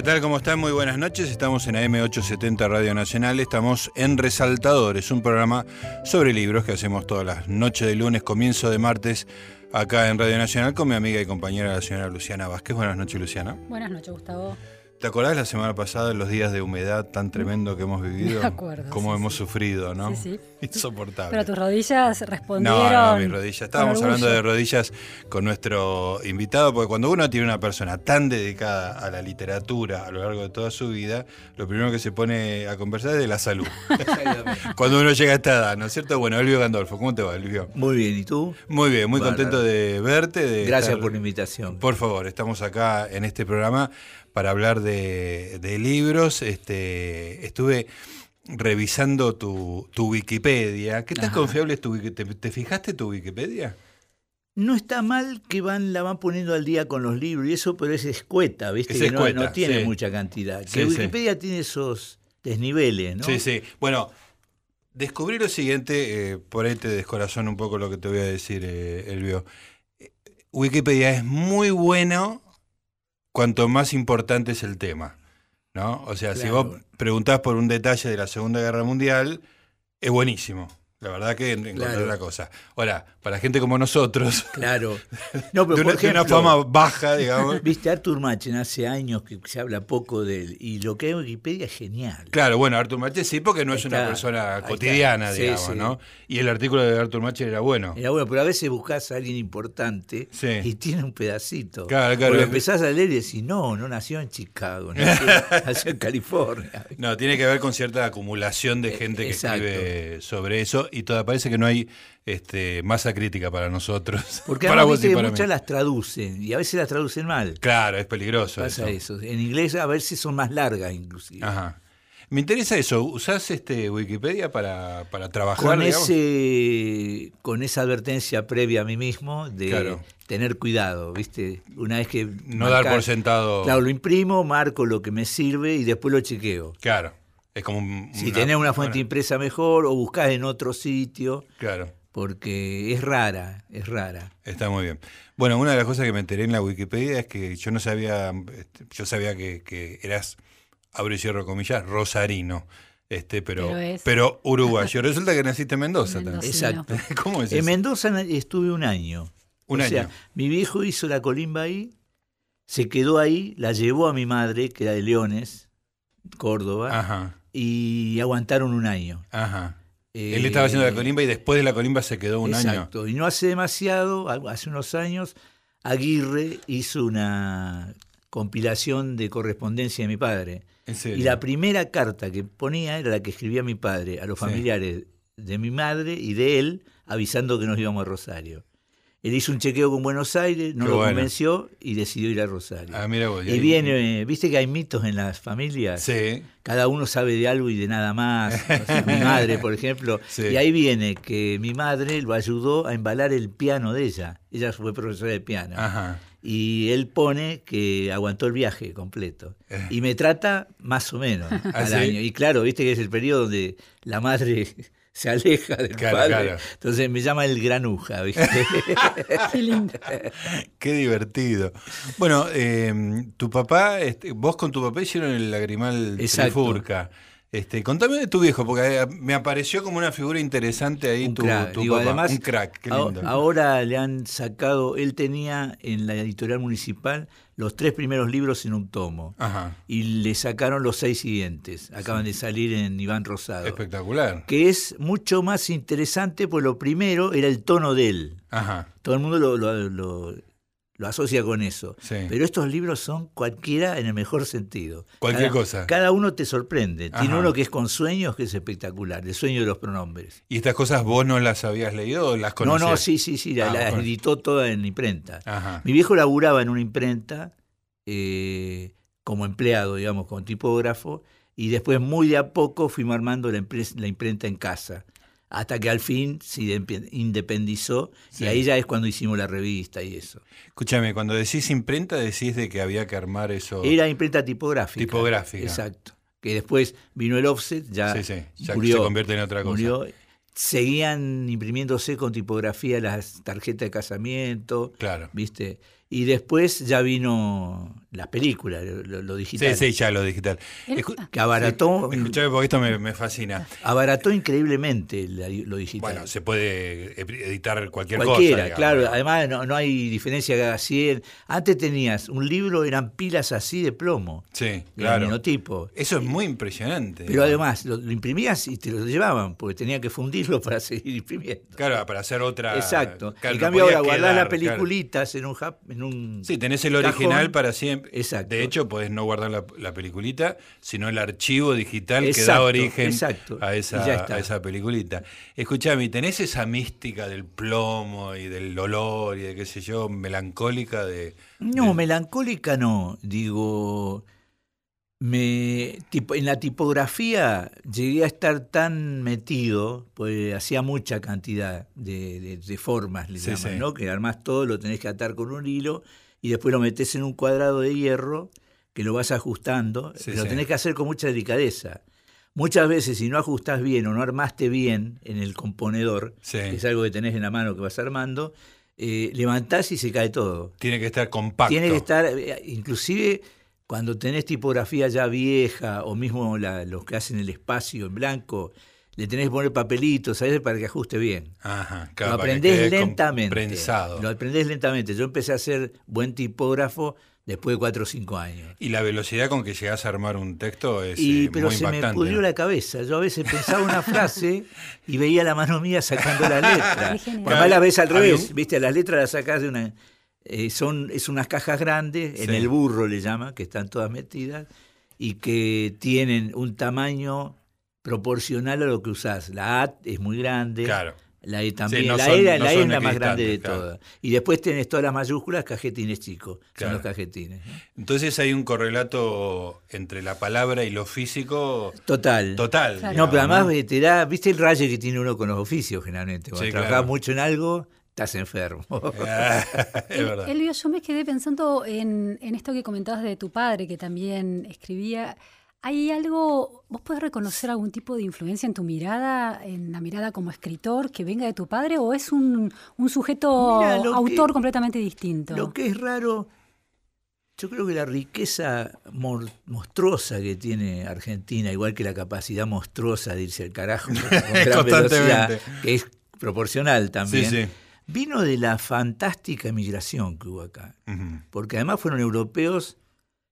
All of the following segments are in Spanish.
¿qué tal? ¿Cómo están? Muy buenas noches. Estamos en AM870 Radio Nacional. Estamos en Resaltadores, un programa sobre libros que hacemos todas las noches de lunes, comienzo de martes, acá en Radio Nacional con mi amiga y compañera, la señora Luciana Vázquez. Buenas noches, Luciana. Buenas noches, Gustavo. ¿Te acordás la semana pasada los días de humedad tan tremendo que hemos vivido? Me acuerdo. Cómo sí, hemos sí. sufrido, ¿no? Sí, sí. Insoportable. Pero tus rodillas respondieron. No, no, mis rodillas. Estábamos hablando de rodillas con nuestro invitado, porque cuando uno tiene una persona tan dedicada a la literatura a lo largo de toda su vida, lo primero que se pone a conversar es de la salud. cuando uno llega a esta edad, ¿no es cierto? Bueno, Elvio Gandolfo, ¿cómo te va, Elvio? Muy bien, ¿y tú? Muy bien, muy contento de verte. de Gracias estar- por la invitación. Por favor, estamos acá en este programa para hablar de, de libros. Este, estuve revisando tu, tu Wikipedia. ¿Qué tan Ajá. confiable es tu Wikipedia? ¿Te, te fijaste tu Wikipedia? No está mal que van la van poniendo al día con los libros y eso, pero es escueta, ¿viste? Es que no- tiene sí. mucha cantidad. Que sí. Wikipedia tiene esos desniveles, ¿no? Sí, sí. Bueno, descubrí lo siguiente, eh, por ahí te descorazona un poco lo que te voy a decir, eh, Elvio. Wikipedia es muy bueno cuanto más importante es el tema. ¿no? O sea, si vos preguntás por un detalle de la Segunda Guerra Mundial, es buenísimo. La verdad que en- encontrar Claro. la cosa. Ahora, para gente como nosotros, Claro. No, de pero una, por de una ejemplo, fama baja, digamos. Viste, Arthur Machen hace años que se habla poco de él y lo que hay en Wikipedia es genial. Claro, bueno, Artur Mache sí, porque no es una persona cotidiana. Sí, digamos, sí. ¿no? Y el artículo de Artur Mache era bueno. Era bueno, pero a veces buscas a alguien importante Sí. y tiene un pedacito. Claro, claro. Porque empezás a leer y decís, no, no nació en Chicago, nació, nació en California. No, tiene que ver con cierta acumulación de gente que exacto. escribe sobre eso y toda parece que no hay este, masa crítica para nosotros. Porque para vos y para muchas mí. las traducen y a veces las traducen mal. Claro, es peligroso Pasa eso. eso. En inglés a veces son más largas inclusive. Ajá. Me interesa eso. ¿Usás este Wikipedia para, para trabajar? Con, digamos? ese, con esa advertencia previa a mí mismo de Claro. tener cuidado, ¿viste? Una vez que... No dar por sentado. Claro, lo imprimo, marco lo que me sirve y después lo chequeo. Claro. Es como un- Si tenés una fuente bueno, impresa mejor o buscás en otro sitio, Claro. porque es rara, es rara. Está muy bien. Bueno, una de las cosas que me enteré en la Wikipedia es que yo no sabía, este, yo sabía que, que eras, abro y cierro comillas, rosarino, este, pero, Pero es- pero uruguayo. Resulta que naciste en Mendoza también. Exacto. ¿Cómo es En? Mendoza estuve un año. Un o sea, año. mi viejo hizo la colimba ahí, se quedó ahí, la llevó a mi madre, que era de Leones, Córdoba, Ajá, y aguantaron un año. ajá. Eh, Él estaba haciendo la colimba y después de la colimba se quedó un año. Exacto. Y no hace demasiado, hace unos años, Aguirre hizo una compilación de correspondencia de mi padre. En serio. Y la primera carta que ponía era la que escribía mi padre a los Sí. familiares de mi madre y de él, avisando que nos íbamos a Rosario. Él hizo un chequeo con Buenos Aires, no Qué lo bueno. convenció y decidió ir a Rosario. Ah, mira vos. y ahí- viene, viste que hay mitos en las familias. Sí, Cada uno sabe de algo y de nada más. O sea, mi madre, por ejemplo. Sí. Y ahí viene que mi madre lo ayudó a embalar el piano de ella. Ella fue profesora de piano. ajá. Y él pone que aguantó el viaje completo. Eh. Y me trata más o menos ¿Ah, al sí? año. Y claro, viste que es el periodo donde la madre se aleja del Claro, padre. claro. Entonces me llama el granuja, ¿viste? Qué lindo. Qué divertido. Bueno, eh, tu papá, este, vos con tu papá hicieron el lagrimal Exacto. Trifurca. Este, contame de tu viejo, porque eh, me apareció como una figura interesante ahí Un tu, crack. tu Digo, papá. además, un crack, qué lindo. Ahora le han sacado, él tenía en la editorial municipal los tres primeros libros en un tomo. Ajá, Y le sacaron los seis siguientes. Acaban de salir en Iván Rosado. espectacular. Que es mucho más interesante, pues lo primero era el tono de él. Ajá, Todo el mundo lo, lo- lo- lo asocia con eso. sí. Pero estos libros son cualquiera en el mejor sentido. Cualquier Cada- cosa. Cada uno te sorprende. Tiene uno que es con sueños, que es espectacular. El sueño de los pronombres. ¿Y estas cosas vos no las habías leído o las No, conocías? no, sí, sí, sí. La, Ah, la bueno. editó toda en imprenta. Ajá, Mi viejo laburaba en una imprenta eh, como empleado, digamos, como tipógrafo, y después muy de a poco fuimos armando la, la imprenta en casa, hasta que al fin se inde- independizó, Sí. y ahí ya es cuando hicimos la revista y eso. Escúchame, cuando decís imprenta, decís de que había que armar eso. Era imprenta tipográfica. Tipográfica. Exacto. Que después vino el offset, ya, Sí, sí, ya murió, se convierte en otra cosa. murió. Seguían imprimiéndose con tipografía las tarjetas de casamiento, Claro. ¿viste? Y después ya vino las películas, lo, lo Sí, digital. sí, ya lo digital. Escu- Que abarató, Escuchame porque esto me, me fascina. abarató increíblemente la- lo digital. Bueno, se puede editar cualquier Cualquiera, cosa. digamos. claro. Además, no, no hay diferencia que haga 100. Antes tenías un libro, eran pilas así de plomo, Sí, de claro. minotipo. Eso es muy impresionante. Pero digamos. además, lo, lo imprimías y te lo llevaban, porque tenía que fundirlo para seguir imprimiendo. Claro, para hacer otra. Exacto. claro, en cambio, ahora guardás quedar, las claro. peliculitas en un, en un. Sí, tenés el cajón. original para siempre. Exacto. De hecho, podés no guardar la, la peliculita, sino el archivo digital que da origen exacto. a esa, a esa peliculita. Escuchame, ¿tenés esa mística del plomo y del olor y de qué sé yo, melancólica de. No, de- melancólica no. Digo, me tipo, en la tipografía llegué a estar tan metido, pues hacía mucha cantidad de, de- de formas, le Sí, llaman, sí. ¿no? Que armás todo, lo tenés que atar con un hilo y después lo metés en un cuadrado de hierro que lo vas ajustando, Sí, lo tenés que hacer con mucha delicadeza. Muchas veces si no ajustás bien o no armaste bien en el componedor, que es algo que tenés en la mano que vas armando, eh, levantás y se cae todo. Tiene que estar compacto. Tiene que estar, eh, inclusive cuando tenés tipografía ya vieja o mismo la- los que hacen el espacio en blanco, le tenés que poner papelitos, ¿sabes? Para que ajuste bien. Ajá, claro, lo aprendés lentamente. prensado. Lo aprendés lentamente. Yo empecé a ser buen tipógrafo después de 4 o 5 años. Y la velocidad con que llegás a armar un texto es Y, eh, pero muy se me pudrió ¿no? la cabeza. Yo a veces pensaba una frase y veía la mano mía sacando la letra. Además la ves al revés, ¿viste? Las letras las sacás de una... eh, son, es unas cajas grandes, en el burro le llama, que están todas metidas, y que tienen un tamaño proporcional a lo que usás. La A es muy grande, Claro. la E también. no la son- E, la- no la E es la más grande de claro. todas. Y después tenés todas las mayúsculas, cajetines chicos. Claro. Son los cajetines. Entonces hay un correlato entre la palabra y lo físico Total. total. Claro. No, pero además te da, ¿viste el rayo que tiene uno con los oficios generalmente? Cuando Sí, trabajás mucho en algo, estás enfermo. Es El- verdad. Elvio, yo me quedé pensando en, en esto que comentabas de tu padre, que también escribía. ¿Hay algo, vos podés reconocer algún tipo de influencia en tu mirada, en la mirada como escritor, que venga de tu padre, o es un, un sujeto Mira, autor que- completamente distinto? Lo que es raro, yo creo que la riqueza monstruosa que tiene Argentina, igual que la capacidad monstruosa de irse al carajo con gran Constantemente. velocidad, que es proporcional también, Sí, sí. Vino de la fantástica migración que hubo acá. Porque además fueron europeos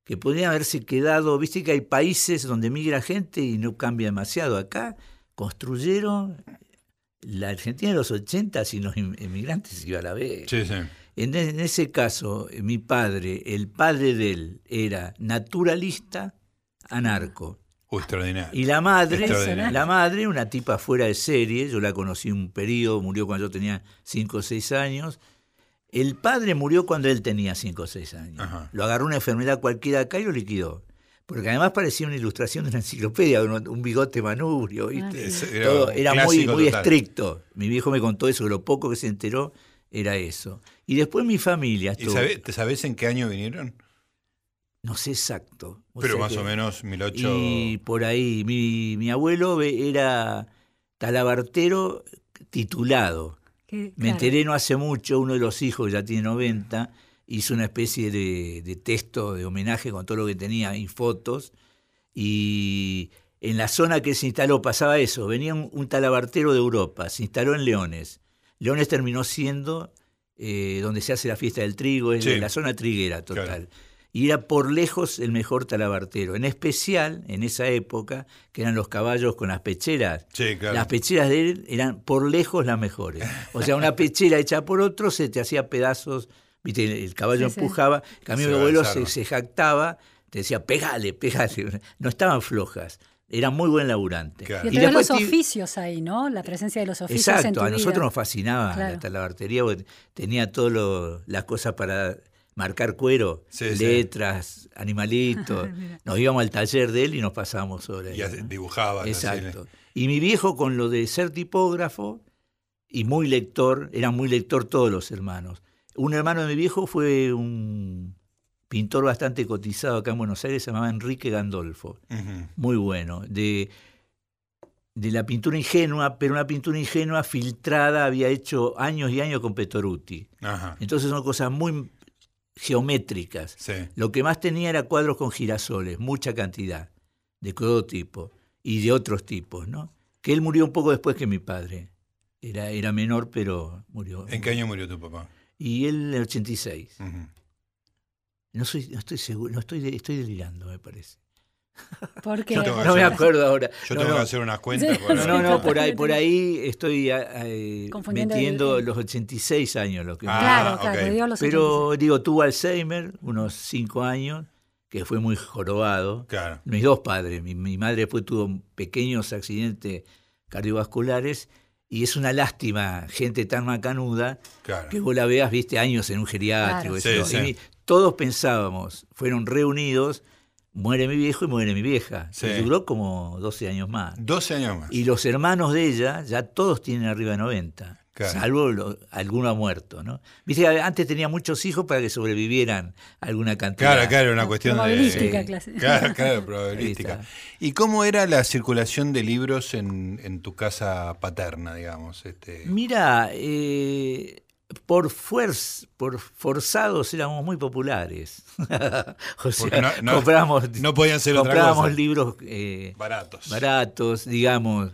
que podrían haberse quedado, viste que hay países donde migra gente y no cambia demasiado. Acá construyeron la Argentina de los 80 sin los inmigrantes iba a la vez. Sí, sí. En, e- en ese caso, mi padre, el padre de él, era naturalista, anarco. Extraordinario. Y la madre, la madre, una tipa fuera de serie, yo la conocí un periodo, murió cuando yo tenía 5 o 6 años. El padre murió cuando él tenía 5 o 6 años. Ajá. Lo agarró una enfermedad cualquiera acá y lo liquidó. Porque además parecía una ilustración de una enciclopedia, un, un bigote manubrio, ¿viste? Todo era muy, muy total. estricto. Mi viejo me contó eso, que lo poco que se enteró era eso. Y después mi familia ¿Y estuvo- sabe- ¿Te sabés en qué año vinieron? No sé exacto. O Pero más que- o menos 1008. y por ahí, mi, mi abuelo ve- era talabartero titulado. Me claro, enteré no hace mucho, uno de los hijos, ya tiene 90, hizo una especie de, de texto de homenaje con todo lo que tenía y fotos. Y en la zona que se instaló pasaba eso, venía un, un talabartero de Europa, se instaló en Leones. Leones terminó siendo eh, donde se hace la fiesta del trigo, es Sí. la zona triguera total. Claro. Y era por lejos el mejor talabartero, en especial en esa época, que eran los caballos con las pecheras. Sí, claro. Las pecheras de él eran por lejos las mejores. O sea, una pechera hecha por otro se te hacía pedazos, viste, el, caballo Sí, sí. empujaba, en cambio Se mi abuelo se, se jactaba, te decía, pegale, pegale. No estaban flojas, era muy buen laburante. Claro. Y, tener los oficios ahí, ¿no? La presencia de los oficios en Exacto, tu a nosotros vida. nos fascinaba Claro. la talabartería porque tenía todas las cosas para marcar cuero, Sí, sí. letras, animalitos. Mira. nos íbamos al taller de él y nos pasábamos sobre Y él. hace- ¿no? dibujaba. así, Exacto. Y mi viejo con lo de ser tipógrafo y muy lector, eran muy lector todos los hermanos. Un hermano de mi viejo fue un pintor bastante cotizado acá en Buenos Aires, se llamaba Enrique Gandolfo, muy bueno, de, de la pintura ingenua, pero una pintura ingenua filtrada, había hecho años y años con Petoruti. Ajá. Entonces son cosas muy geométricas. Sí. Lo que más tenía era cuadros con girasoles, mucha cantidad, de todo tipo y de otros tipos, ¿no? Que él murió un poco después que mi padre. Era, era menor, pero murió. ¿En qué año murió tu papá? Y él en el 86. Ujú. No, soy, no estoy seguro, no estoy, estoy delirando, me parece. Porque No me acuerdo ahora. Yo No, tengo no. que hacer unas cuentas. Para- No, no, no, por ahí, por ahí estoy eh, Confundiendo metiendo el- los 86 años. Lo que Ah, Claro, claro, ok. dio los Pero digo, tuvo Alzheimer, unos 5 años, que fue muy jorobado. Claro. Mis dos padres, mi, mi madre después tuvo pequeños accidentes cardiovasculares y es una lástima, gente tan macanuda, Claro. que vos la veas, viste, años en un geriátrico. Claro. Sí, y todos pensábamos, fueron reunidos, muere mi viejo y muere mi vieja. Sí. Y duró como 12 años más. 12 años más. Y los hermanos de ella ya todos tienen arriba de 90, Claro. salvo lo- alguno ha muerto, ¿no? Viste, que antes tenía muchos hijos para que sobrevivieran alguna cantidad. Claro, claro, una cuestión de. Probabilística. Claro, claro, probabilística. ¿Y cómo era la circulación de libros en, en tu casa paterna, digamos? Este, Mira, eh, por fuerza, por forzados éramos muy populares. o sea, no- no- compramos, no podían ser otra comprábamos cosa. libros eh, baratos. baratos, digamos.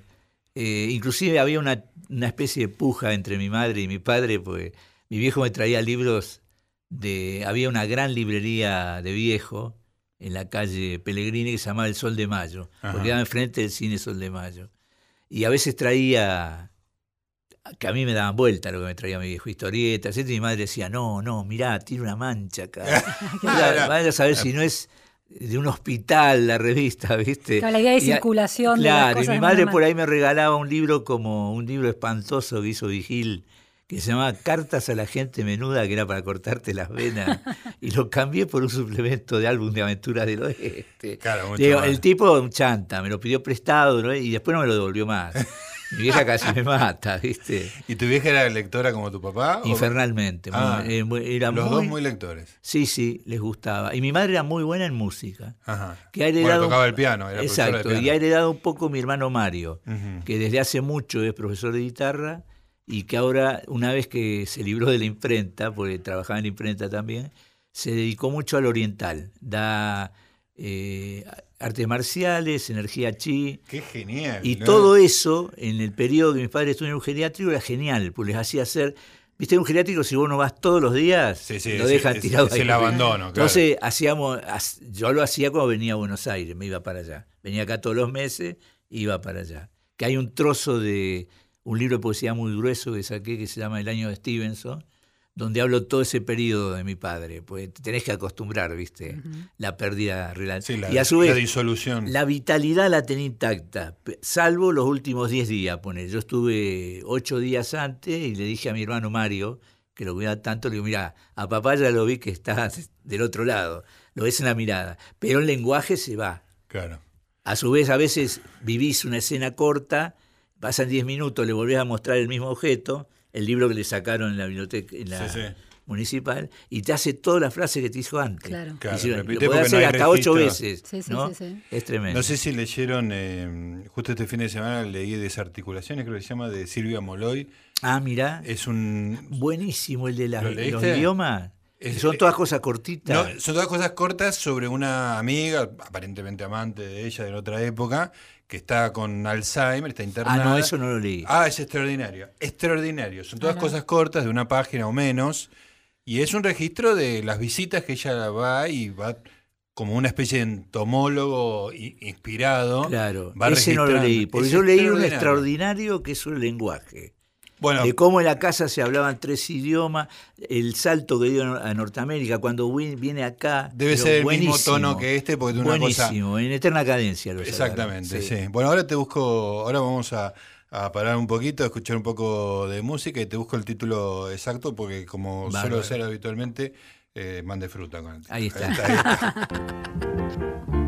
Eh, inclusive había una, una especie de puja entre mi madre y mi padre, porque mi viejo me traía libros de... Había una gran librería de viejo en la calle Pellegrini que se llamaba El Sol de Mayo, Ajá. porque quedaba enfrente del cine Sol de Mayo. Y a veces traía, que a mí me daban vuelta lo que me traía mi viejo, historietas, etc. y mi madre decía, no, no, mirá, tiene una mancha acá. vaya, vaya a saber si no es de un hospital la revista, ¿viste? Claro, la idea de Y circulación de las Claro, cosas y mi madre por ahí me regalaba un libro como un libro espantoso que hizo Vigil, que se llamaba Cartas a la gente menuda, que era para cortarte las venas, y lo cambié por un suplemento de álbum de aventuras del oeste. Claro, mucho Digo, el tipo, un chanta, me lo pidió prestado ¿no? y después no me lo devolvió más. Mi vieja casi me mata, ¿viste? ¿Y tu vieja era lectora como tu papá? Infernalmente. muy- Ah, eh, muy- era Los muy- dos muy lectores. Sí, sí, les gustaba. Y mi madre era muy buena en música. Ajá. Que ha Bueno, heredado tocaba el piano, era profesora de Exacto, piano. y ha heredado un poco mi hermano Mario, que desde hace mucho es profesor de guitarra y que ahora, una vez que se libró de la imprenta, porque trabajaba en la imprenta también, se dedicó mucho al oriental. Da eh, artes marciales, energía chi. Qué genial. Y ¿no? todo eso, en el periodo que mis padres estuvieron en un geriátrico, era genial, pues les hacía hacer. ¿Viste? Un geriátrico, si vos no vas todos los días, Sí, sí, lo dejan tirado ahí. el abandono, claro. Entonces, hacíamos, hac- yo lo hacía cuando venía a Buenos Aires, me iba para allá. Venía acá todos los meses, iba para allá. Que hay un trozo de un libro de poesía muy grueso que saqué que se llama El año de Stevenson, donde hablo todo ese periodo de mi padre. Pues te tenés que acostumbrar, ¿viste? La pérdida real. Sí, la, y a su vez, la disolución. la vitalidad la tenía intacta, salvo los últimos 10 días. Pone. Yo estuve 8 días antes y le dije a mi hermano Mario, que lo cuida tanto, le digo, mira, a papá ya lo vi que está del otro lado, lo ves en la mirada, pero el lenguaje se va. Claro. A su vez, a veces vivís una escena corta, pasan 10 minutos, le volvés a mostrar el mismo objeto, el libro que le sacaron en la biblioteca en la Sí, sí. municipal, y te hace todas las frases que te dijo antes. Claro. Claro, si- repite lo podés no hacer hasta ocho veces. Sí, sí, ¿no? sí, sí. Es tremendo. No sé si leyeron, eh, justo este fin de semana leí Desarticulaciones, creo que se llama, de Silvia Moloy. Ah, mira. Es un... Buenísimo el de las- ¿Lo los idiomas. Es- Son todas cosas cortitas. No, son todas cosas cortas sobre una amiga, aparentemente amante de ella de otra época, que está con Alzheimer, está ah, internada. no, eso no lo leí. Ah, es extraordinario. Extraordinario. Son todas Ah, no. cosas cortas de una página o menos. Y es un registro de las visitas que ella va y va como una especie de entomólogo inspirado. claro, va ese no lo leí. Porque Es yo leí un extraordinario. extraordinario que es un lenguaje. Bueno, De cómo en la casa se hablaban tres idiomas, el salto que dio a Norteamérica cuando Win- viene acá. debe ser el mismo tono que este, porque es una cosa. Buenísimo, en eterna cadencia. Lo Exactamente, sí. Bueno, ahora te busco, ahora vamos a, a parar un poquito, a escuchar un poco de música y te busco el título exacto porque como suelo hacer habitualmente, eh, mande fruta con el título. Ahí está. ahí está.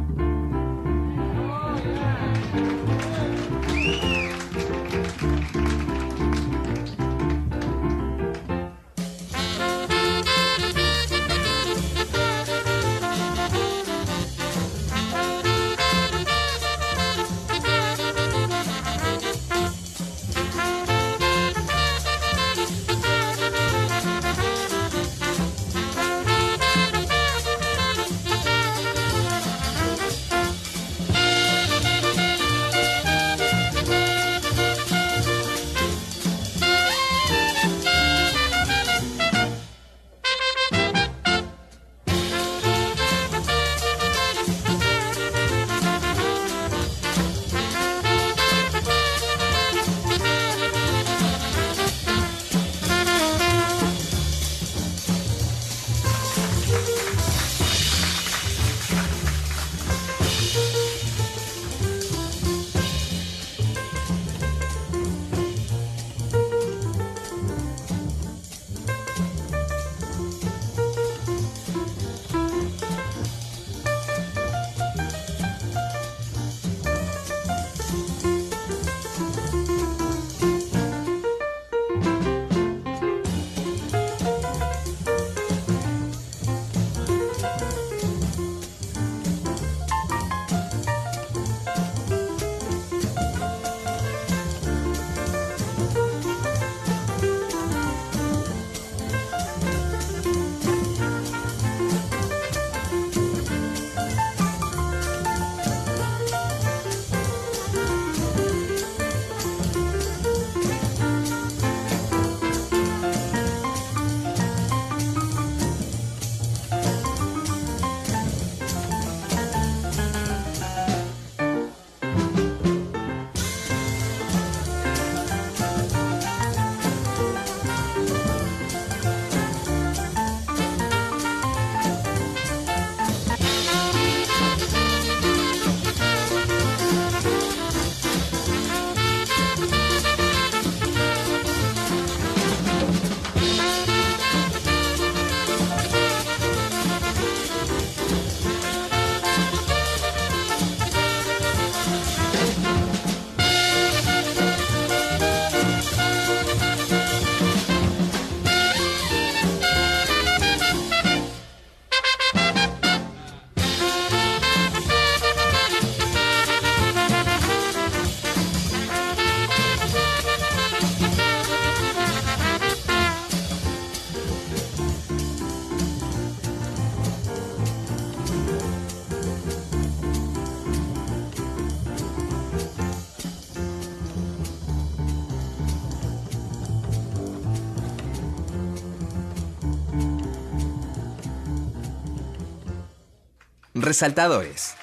Resaltadores.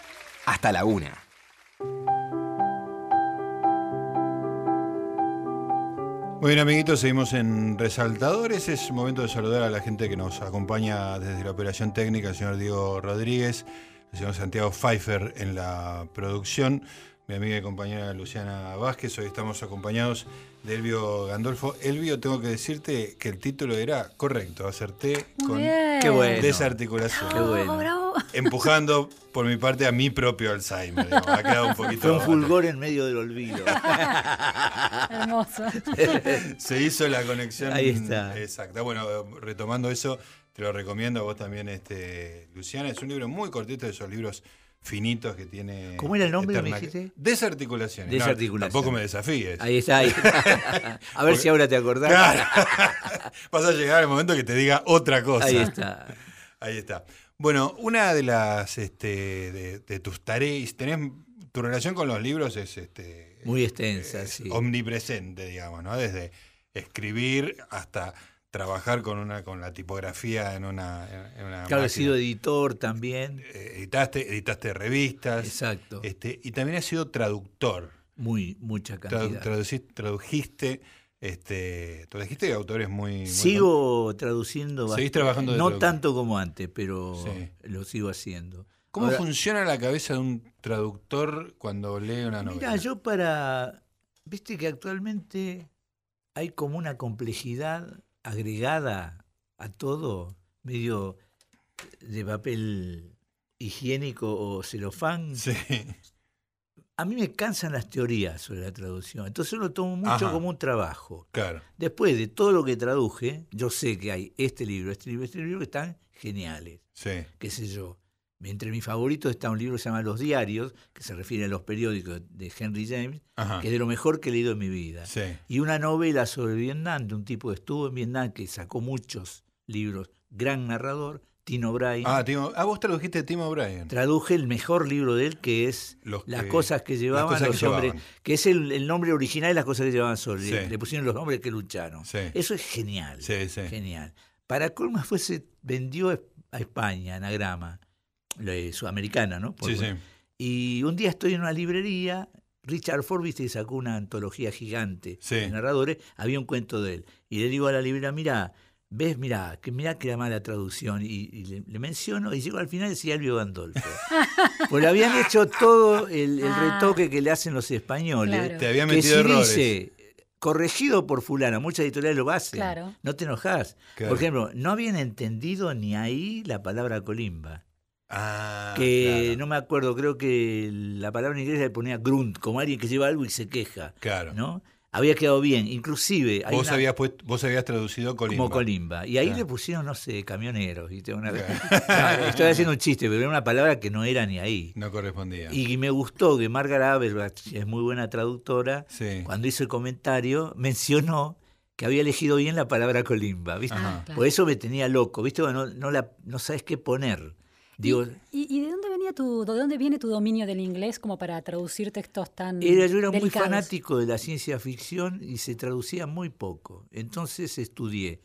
Hasta la una. Muy bien, amiguitos, seguimos en Resaltadores. Es momento de saludar a la gente que nos acompaña desde la operación técnica, el señor Diego Rodríguez, el señor Santiago Pfeiffer en la producción, mi amiga y compañera Luciana Vázquez. Hoy estamos acompañados de Elvio Gandolfo. Elvio, tengo que decirte que el título era correcto, acerté con. Qué bueno. desarticulación. Qué bueno. bravo. Empujando por mi parte a mi propio Alzheimer. digamos. Ha quedado un poquito. Fue un fulgor en medio del olvido. Hermoso. Se hizo la conexión Ahí está. exacta. Bueno, retomando eso, te lo recomiendo a vos también, este, Luciana. Es un libro muy cortito de esos libros finitos que tiene. ¿Cómo era el nombre, me Eterna- dijiste? Desarticulaciones. No, Desarticulaciones. tampoco me desafíes. Ahí está. ahí. A ver si ahora te acordás. Claro. Vas a llegar al momento que te diga otra cosa. Ahí está. Ahí está. Bueno, una de las este, de, de tus tareas, tenés tu relación con los libros es este Muy extensa, es sí. omnipresente, digamos, ¿no? Desde escribir hasta trabajar con una con la tipografía en una, en una Claro, máquina. sido editor también. Eh, editaste, editaste revistas. Exacto. Este, y también has sido traductor. Muy, mucha Tradu- cantidad. traduci- tradujiste, este, tradujiste autores muy, muy Sigo traduciendo. Seguís bast- trabajando de No traductor. tanto como antes, pero Sí. lo sigo haciendo. ¿Cómo Ahora, funciona la cabeza de un traductor cuando lee una novela? Mira, yo para. Viste que actualmente hay como una complejidad agregada a todo, medio de papel higiénico o celofán. Sí, A mí me cansan las teorías sobre la traducción, entonces yo lo tomo mucho Ajá. como un trabajo. claro. Después de todo lo que traduje, yo sé que hay este libro, este libro, este libro que están geniales, Sí, qué sé yo. Entre mis favoritos está un libro que se llama Los Diarios, que se refiere a los periódicos de Henry James, ajá. que es de lo mejor que he leído en mi vida. Sí, Y una novela sobre Vietnam, de un tipo que estuvo en Vietnam, que sacó muchos libros, gran narrador, Tino Bryan. Ah, Timo, ah, vos tradujiste Tim O'Brien. Traduje el mejor libro de él, que es Los Las que- cosas que llevaban cosas que los hombres, llevaban. que es el, el nombre original de las cosas que llevaban sobre. Sí. Le, le pusieron los nombres que lucharon. Sí. Eso es genial. Genial. Para colmo fue se vendió a España, anagrama, sudamericana, ¿no? Por- Sí, sí. Y un día estoy en una librería, Richard Ford, viste, que sacó una antología gigante Sí. de narradores, había un cuento de él. Y le digo a la librera, mira, ves, mira, que mira que era mala traducción. Y, y le, le menciono, y llego al final y decía Elvio Gandolfo. Porque habían hecho todo el, el Ah. retoque que le hacen los españoles. Claro. Te había Que metido si errores. dice, corregido por fulana, muchas editoriales lo hacen. Claro. No te enojas. Claro. Por ejemplo, no habían entendido ni ahí la palabra colimba. Ah, que claro. no me acuerdo, creo que la palabra en inglés le ponía grunt, como alguien que lleva algo y se queja. Claro. ¿no? Había quedado bien. Inclusive hay Vos, una- habías puesto- vos habías traducido Colimba. como colimba. Y ahí Claro. le pusieron, no sé, camioneros. ¿viste? Una- Claro. No, Estoy haciendo un chiste, pero era una palabra que no era ni ahí. No correspondía. Y me gustó que Margaret Aberbach, que es muy buena traductora, Sí. cuando hizo el comentario, mencionó que había elegido bien la palabra colimba. ¿viste? Ah, claro. Por eso me tenía loco, ¿viste? No, no, la, no sabes qué poner. Digo, ¿Y, y de dónde venía tu, de dónde viene tu dominio del inglés como para traducir textos tan era, yo era muy fanático de la ciencia ficción y se traducía muy poco. Entonces estudié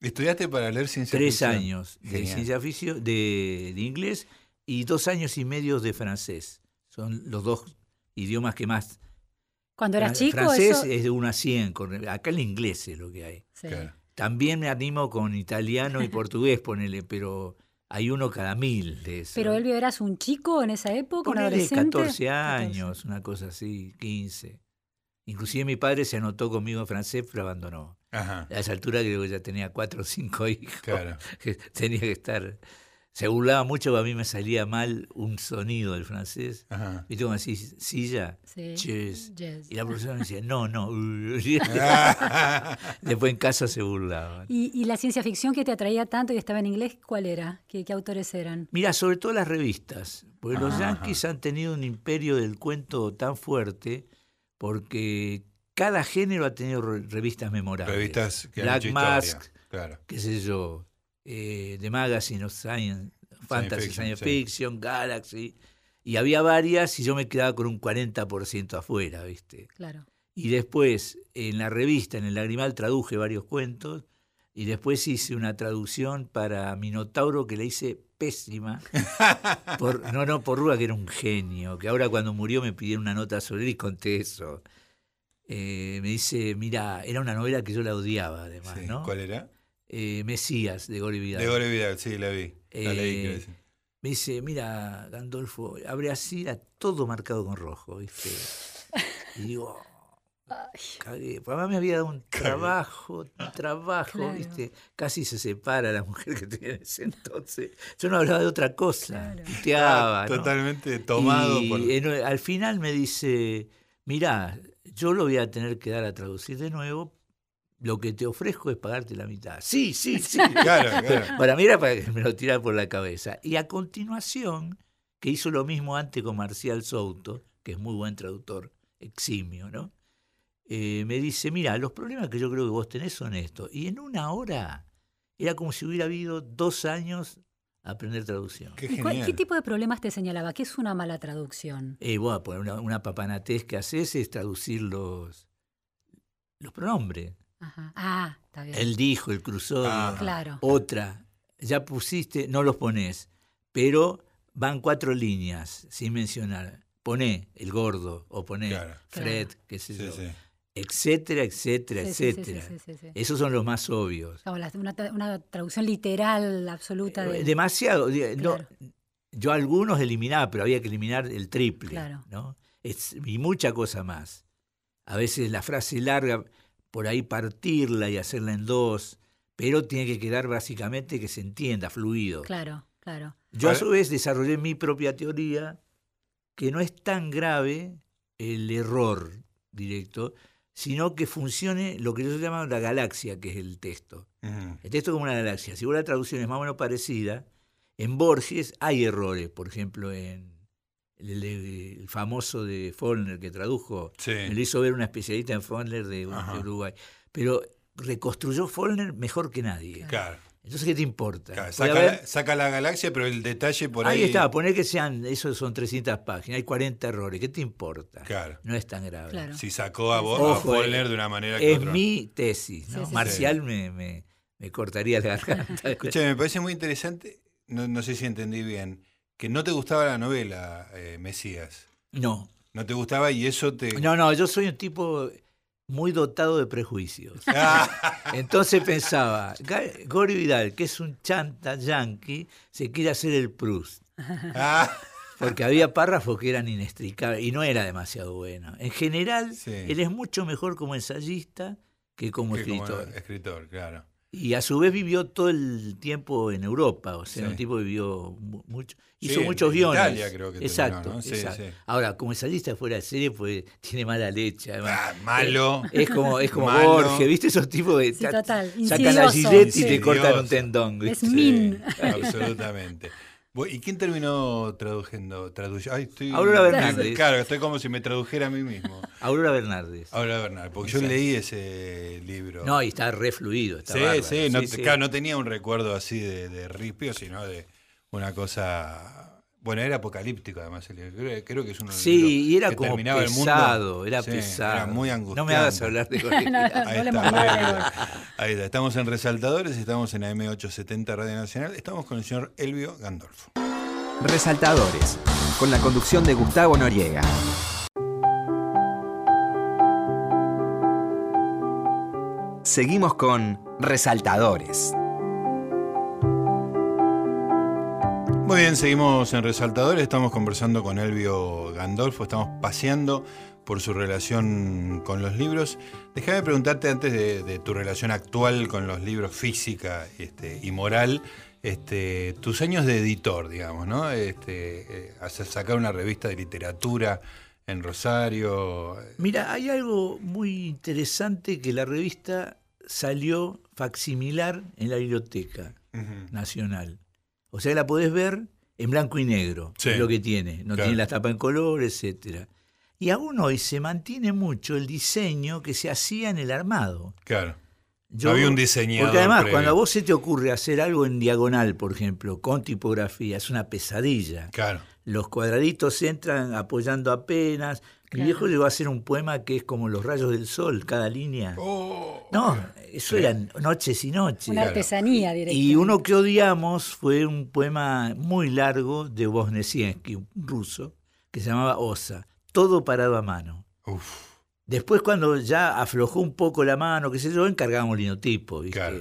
¿Estudiaste para leer ciencia tres ficción? años de Genial. ciencia ficción, de, de inglés y dos años y medio de francés. Son los dos idiomas que más. Cuando eras Fra- chico, francés eso... es de 1 a 100. con- acá el inglés es lo que hay. Sí. Claro. También me animo con italiano y portugués, ponele, pero hay uno cada mil de eso. Pero Elvio, ¿eras un chico en esa época, un adolescente? 14 años, una cosa así, 15. Inclusive mi padre se anotó conmigo en francés, pero abandonó. Ajá. A esa altura creo que ya tenía cuatro o cinco hijos. Claro. que tenía que estar. Se burlaba mucho, porque a mí me salía mal un sonido del francés. Ajá. ¿Viste como así, silla? Sí. Yes. Y la profesora me decía, no, no. Después en casa se burlaban. ¿Y, y la ciencia ficción que te atraía tanto y estaba en inglés, cuál era? ¿Qué, qué autores eran? Mira, sobre todo las revistas, porque los yankees han tenido un imperio del cuento tan fuerte, porque cada género ha tenido re- revistas memorables. Revistas que han Black. Mask, Claro. qué sé yo, eh, The Magazine of Science, Fantasy, Fiction, Science sí. Fiction, Galaxy. Y había varias y yo me quedaba con un 40% afuera, ¿viste? Claro. Y después, en la revista, en el Lagrimal, traduje varios cuentos. Y después hice una traducción para Minotauro que le hice pésima. Por, no, no, por Rúa, que era un genio, que ahora cuando murió me pidieron una nota sobre él y conté eso. Eh, me dice, mira, era una novela que yo la odiaba además, Sí, ¿no? ¿Cuál era? Eh, Mesías, de Gori Vidal. De Gore Vidal, sí, la vi. La leí, Eh. Me dice, mira, Gandolfo, abre así, era todo marcado con rojo, ¿viste? Y digo, cagué. Además me había dado un trabajo, un trabajo, Claro. ¿viste? Casi se separa la mujer que tenía en ese entonces. Yo no hablaba de otra cosa, Claro. puteaba, ¿no? Totalmente tomado Y por. en- al final me dice, mirá, yo lo voy a tener que dar a traducir de nuevo, lo que te ofrezco es pagarte la mitad. Sí, sí, sí. Claro, claro. Para mí era para que me lo tirara por la cabeza. Y a continuación, que hizo lo mismo antes con Marcial Souto, que es muy buen traductor, eximio, ¿no? Eh, me dice, mira, los problemas que yo creo que vos tenés son estos. Y en una hora era como si hubiera habido dos años aprender traducción. Qué ¿Y cuál- genial. ¿Qué tipo de problemas te señalaba? ¿Qué es una mala traducción? Eh, bueno, pues una, una papanatez que haces es traducir los, los pronombres. Ajá. Ah, está bien. Él dijo, el cruzó. Ah. Claro. Otra, ya pusiste, no los pones, pero van cuatro líneas sin mencionar. Poné el gordo o poné Claro. Fred, qué sé Sí, yo, sí. etcétera, etcétera, Sí, sí, sí, etcétera. sí, sí, sí. Esos son los más obvios. Como la- una, tra- una traducción literal absoluta de... Demasiado. diga, no, Claro. yo algunos eliminaba, pero había que eliminar el triple. Claro. ¿no? Es- y mucha cosa más. A veces la frase larga, por ahí partirla y hacerla en dos, pero tiene que quedar básicamente que se entienda, fluido. Claro, claro. Yo a su vez desarrollé mi propia teoría, que no es tan grave el error directo, sino que funcione lo que yo llamo la galaxia, que es el texto. El texto es como una galaxia. Si vos la traducción es más o menos parecida, en Borges hay errores, por ejemplo, en el, el famoso de Follner que tradujo, Sí. me lo hizo ver una especialista en Follner de, de. Uruguay, pero reconstruyó Follner mejor que nadie. Claro. Entonces, ¿qué te importa? Claro, Saca, haber- la, saca la galaxia, pero el detalle por ahí. Ahí está, poner que sean, eso son 300 páginas, hay 40 errores, ¿qué te importa? Claro. No es tan grave. Claro. Si sacó a, Ojo, Follner eh, de una manera que Es otro. mi tesis, ¿no? Sí, sí, sí. Marcial Me, me, me cortaría la garganta. Escúchame, me parece muy interesante, no, no sé si entendí bien, que no te gustaba la novela, eh, Mesías. No, No te gustaba y eso te. no, no, yo soy un tipo muy dotado de prejuicios. Ah, Entonces pensaba, Ga- Gori Vidal, que es un chanta yankee, se quiere hacer el Proust. ah, Porque había párrafos que eran inextricables y no era demasiado bueno. En general, Sí. él es mucho mejor como ensayista que como que como escritor. escritor, claro. Y a su vez vivió todo el tiempo en Europa, o sea, Sí. un tipo que vivió mu- mucho, Sí, hizo en muchos guiones. Italia creo que terminó, exacto, ¿no? Sí, exacto. sí. Ahora, como ensayista fuera de serie, pues tiene mala leche. Además. Ah, malo. Es como, es como Malo. Borges, ¿viste? Esos tipos que Sí, ta- total, sacan la Gillette y sí. te cortan un tendón. Es ¿viste? min. Sí, absolutamente. ¿Y quién terminó traduciendo? Ay, estoy... Aurora Bernández. Claro, estoy como si me tradujera a mí mismo. Aurora Bernardes. Aurora Bernal, porque yo leí ese libro. No, y está re fluido. Está sí, bárbaro. sí, no, Sí, sí. claro, no tenía un recuerdo así de, de ripio, sino de una cosa... Bueno, era apocalíptico además el libro. Creo, creo que es uno de los Sí, y era que como terminaba el mundo. pesado, era Sí, pesado. Era muy angustiante. No me hagas hablar de No, no. Ahí Gori. está. Ahí está. Estamos en Resaltadores, estamos en AM870 Radio Nacional. Estamos con el señor Elvio Gandolfo. Resaltadores, con la conducción de Gustavo Noriega. Seguimos con Resaltadores. Muy bien, seguimos en Resaltadores, estamos conversando con Elvio Gandolfo, estamos paseando por su relación con los libros. Déjame preguntarte antes de, de tu relación actual con los libros, física este, y moral, este, tus años de editor, digamos, ¿no? Este, eh, hacer- sacar una revista de literatura en Rosario. Mira, hay algo muy interesante que la revista salió facsimilar en la biblioteca nacional. O sea, la podés ver en blanco y negro, Sí. es lo que tiene. No Claro. tiene la tapa en color, etcétera. Y aún hoy se mantiene mucho el diseño que se hacía en el armado. Claro. Yo- Había un diseñador Porque además, previo. cuando a vos se te ocurre hacer algo en diagonal, por ejemplo, con tipografía, es una pesadilla. Claro. Los cuadraditos entran apoyando apenas, Mi viejo llegó a hacer un poema que es como los rayos del sol, cada línea. Oh. No, eso eran noches y noches. Una artesanía directa. Y uno que odiamos fue un poema muy largo de Vosnesiensky, un ruso, que se llamaba Osa, todo parado a mano. Uf, Después cuando ya aflojó un poco la mano, qué sé yo, encargábamos linotipo, ¿viste? Claro.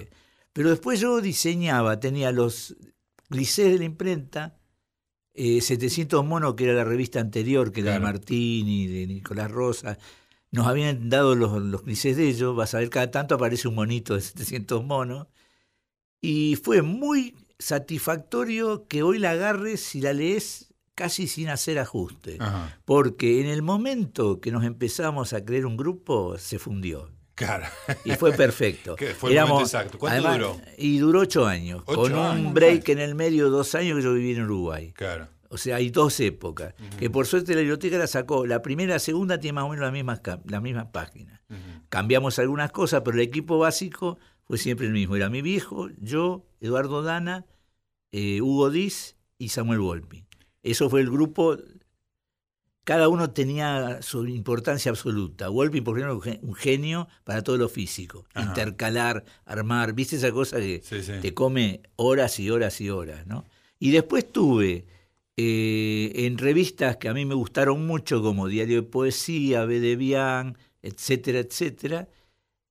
Pero después yo diseñaba, tenía los glisés de la imprenta, eh, 700 monos, que era la revista anterior, que era de. Martini, de Nicolás Rosa. Nos habían dado los, los de ellos, vas a ver, cada tanto aparece un monito de 700 monos. Y fue muy satisfactorio que hoy la agarres y la lees casi sin hacer ajuste. ajá, Porque en el momento que nos empezamos a creer un grupo, se fundió. Claro. Y fue perfecto. Que fue exacto. ¿Cuánto duró? Y duró ocho años. Ocho con años. un break en el medio, dos años que yo viví en Uruguay. Claro. O sea, hay dos épocas. Que por suerte la biblioteca la sacó. La primera y la segunda tiene más o menos las mismas, las mismas páginas. Cambiamos algunas cosas, pero el equipo básico fue siempre el mismo. Era mi viejo, yo, Eduardo Dana, eh, Hugo Diz y Samuel Volpi. Eso fue el grupo. Cada uno tenía su importancia absoluta. Volpi, por ejemplo, un gen- un genio para todo lo físico. Ajá. Intercalar, armar. ¿Viste esa cosa que Sí, sí. te come horas y horas y horas, ¿no? Y después tuve eh, en revistas que a mí me gustaron mucho, como Diario de Poesía, B. de Bian, etcétera, etcétera,